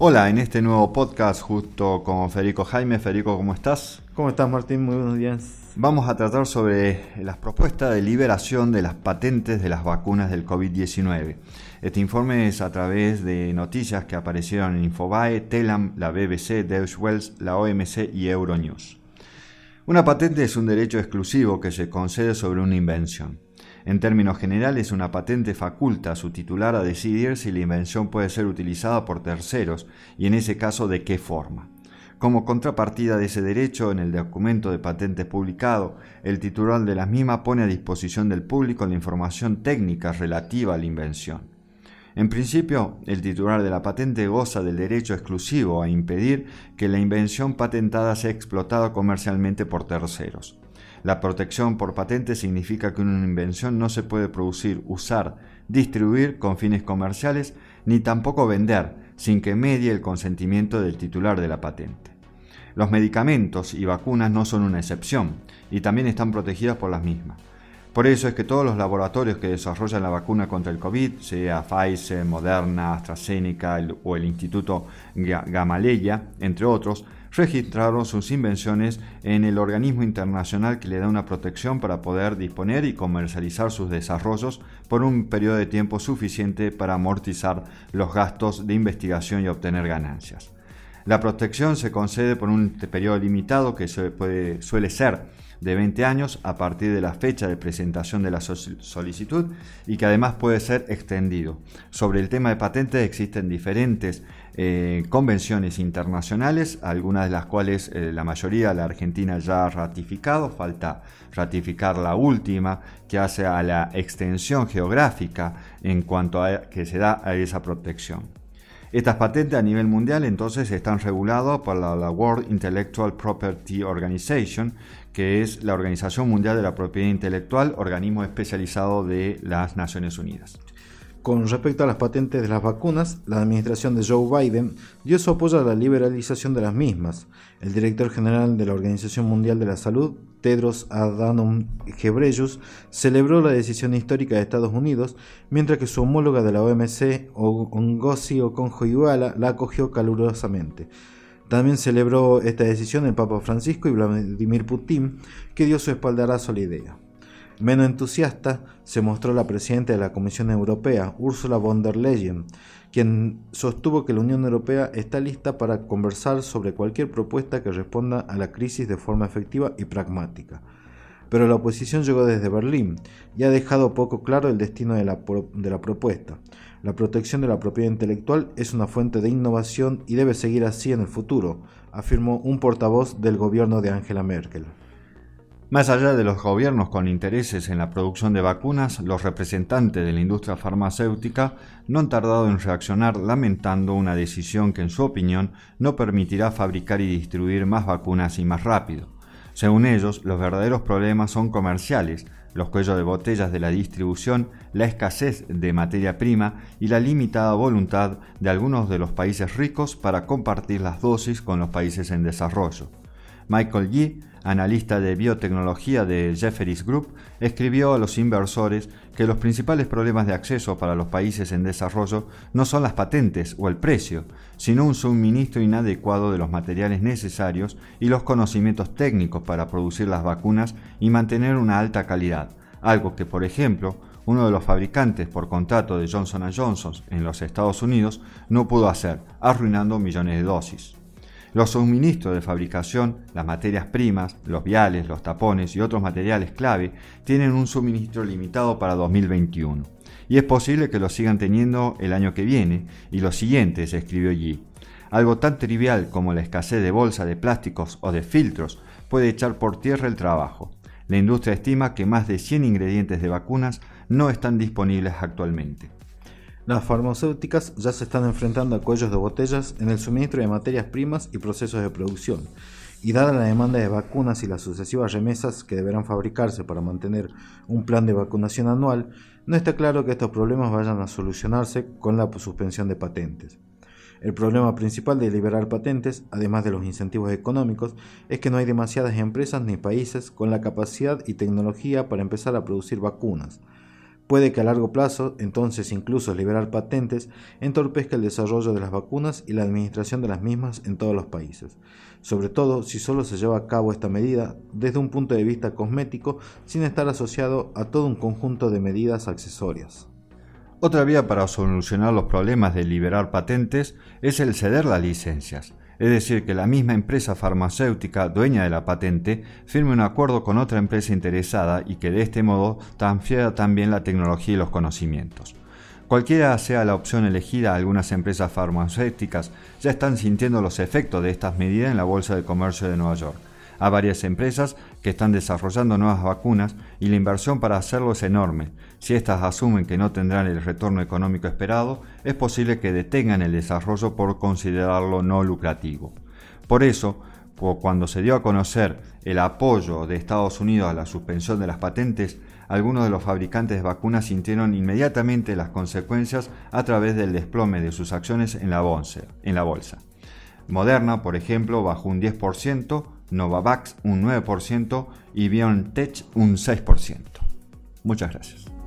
Hola, en este nuevo podcast justo con Federico Jaime. Federico, ¿cómo estás? ¿Cómo estás Martín? Muy buenos días. Vamos a tratar sobre las propuestas de liberación de las patentes de las vacunas del COVID-19. Este informe es a través de noticias que aparecieron en Infobae, Telam, la BBC, Deutsche Wells, la OMC y Euronews. Una patente es un derecho exclusivo que se concede sobre una invención. En términos generales, una patente faculta a su titular a decidir si la invención puede ser utilizada por terceros y en ese caso de qué forma. Como contrapartida de ese derecho, en el documento de patentes publicado, el titular de las mismas pone a disposición del público la información técnica relativa a la invención. En principio, el titular de la patente goza del derecho exclusivo a impedir que la invención patentada sea explotada comercialmente por terceros. La protección por patente significa que una invención no se puede producir, usar, distribuir con fines comerciales, ni tampoco vender sin que medie el consentimiento del titular de la patente. Los medicamentos y vacunas no son una excepción y también están protegidas por las mismas. Por eso es que todos los laboratorios que desarrollan la vacuna contra el COVID, sea Pfizer, Moderna, AstraZeneca o el Instituto Gamaleya, entre otros, registraron sus invenciones en el organismo internacional que le da una protección para poder disponer y comercializar sus desarrollos por un periodo de tiempo suficiente para amortizar los gastos de investigación y obtener ganancias. La protección se concede por un periodo limitado que suele ser de 20 años a partir de la fecha de presentación de la solicitud y que además puede ser extendido. Sobre el tema de patentes existen diferentes eh, convenciones internacionales, algunas de las cuales eh, la mayoría la Argentina ya ha ratificado, falta ratificar la última que hace a la extensión geográfica en cuanto a que se da a esa protección. Estas patentes a nivel mundial entonces están reguladas por la, la, World Intellectual Property Organization, que es la Organización Mundial de la Propiedad Intelectual, organismo especializado de las Naciones Unidas. Con respecto a las patentes de las vacunas, la administración de Joe Biden dio su apoyo a la liberalización de las mismas. El director general de la Organización Mundial de la Salud, Tedros Adhanom Ghebreyesus, celebró la decisión histórica de Estados Unidos, mientras que su homóloga de la OMC, Ngozi Okonjo-Iweala, la acogió calurosamente. También celebró esta decisión el Papa Francisco y Vladimir Putin, que dio su espaldarazo a la idea. Menos entusiasta se mostró la presidenta de la Comisión Europea, Ursula von der Leyen, quien sostuvo que la Unión Europea está lista para conversar sobre cualquier propuesta que responda a la crisis de forma efectiva y pragmática. Pero la oposición llegó desde Berlín y ha dejado poco claro el destino de la, de la propuesta. La protección de la propiedad intelectual es una fuente de innovación y debe seguir así en el futuro, afirmó un portavoz del gobierno de Angela Merkel. Más allá de los gobiernos con intereses en la producción de vacunas, los representantes de la industria farmacéutica no han tardado en reaccionar lamentando una decisión que en su opinión no permitirá fabricar y distribuir más vacunas y más rápido. Según ellos, los verdaderos problemas son comerciales, los cuellos de botellas de la distribución, la escasez de materia prima y la limitada voluntad de algunos de los países ricos para compartir las dosis con los países en desarrollo. Michael Yee, analista de biotecnología de Jefferies Group, escribió a los inversores que los principales problemas de acceso para los países en desarrollo no son las patentes o el precio, sino un suministro inadecuado de los materiales necesarios y los conocimientos técnicos para producir las vacunas y mantener una alta calidad, algo que, por ejemplo, uno de los fabricantes por contrato de Johnson Johnson en los Estados Unidos no pudo hacer, arruinando millones de dosis. Los suministros de fabricación, las materias primas, los viales, los tapones y otros materiales clave tienen un suministro limitado para 2021. Y es posible que lo sigan teniendo el año que viene y los siguientes, escribió Yi. Algo tan trivial como la escasez de bolsa de plásticos o de filtros puede echar por tierra el trabajo. La industria estima que más de 100 ingredientes de vacunas no están disponibles actualmente. Las farmacéuticas ya se están enfrentando a cuellos de botellas en el suministro de materias primas y procesos de producción, y dada la demanda de vacunas y las sucesivas remesas que deberán fabricarse para mantener un plan de vacunación anual, no está claro que estos problemas vayan a solucionarse con la suspensión de patentes. El problema principal de liberar patentes, además de los incentivos económicos, es que no hay demasiadas empresas ni países con la capacidad y tecnología para empezar a producir vacunas, Puede que a largo plazo, entonces, incluso liberar patentes entorpezca el desarrollo de las vacunas y la administración de las mismas en todos los países, sobre todo si solo se lleva a cabo esta medida desde un punto de vista cosmético sin estar asociado a todo un conjunto de medidas accesorias. Otra vía para solucionar los problemas de liberar patentes es el ceder las licencias, es decir, que la misma empresa farmacéutica dueña de la patente firme un acuerdo con otra empresa interesada y que de este modo transfiera también la tecnología y los conocimientos. Cualquiera sea la opción elegida, algunas empresas farmacéuticas ya están sintiendo los efectos de estas medidas en la Bolsa de Comercio de Nueva York a varias empresas que están desarrollando nuevas vacunas y la inversión para hacerlo es enorme. Si éstas asumen que no tendrán el retorno económico esperado, es posible que detengan el desarrollo por considerarlo no lucrativo. Por eso, cuando se dio a conocer el apoyo de Estados Unidos a la suspensión de las patentes, algunos de los fabricantes de vacunas sintieron inmediatamente las consecuencias a través del desplome de sus acciones en la bolsa. En la bolsa. Moderna, por ejemplo, bajó un 10%, Novavax un 9% y BioNTech un 6%. Muchas gracias.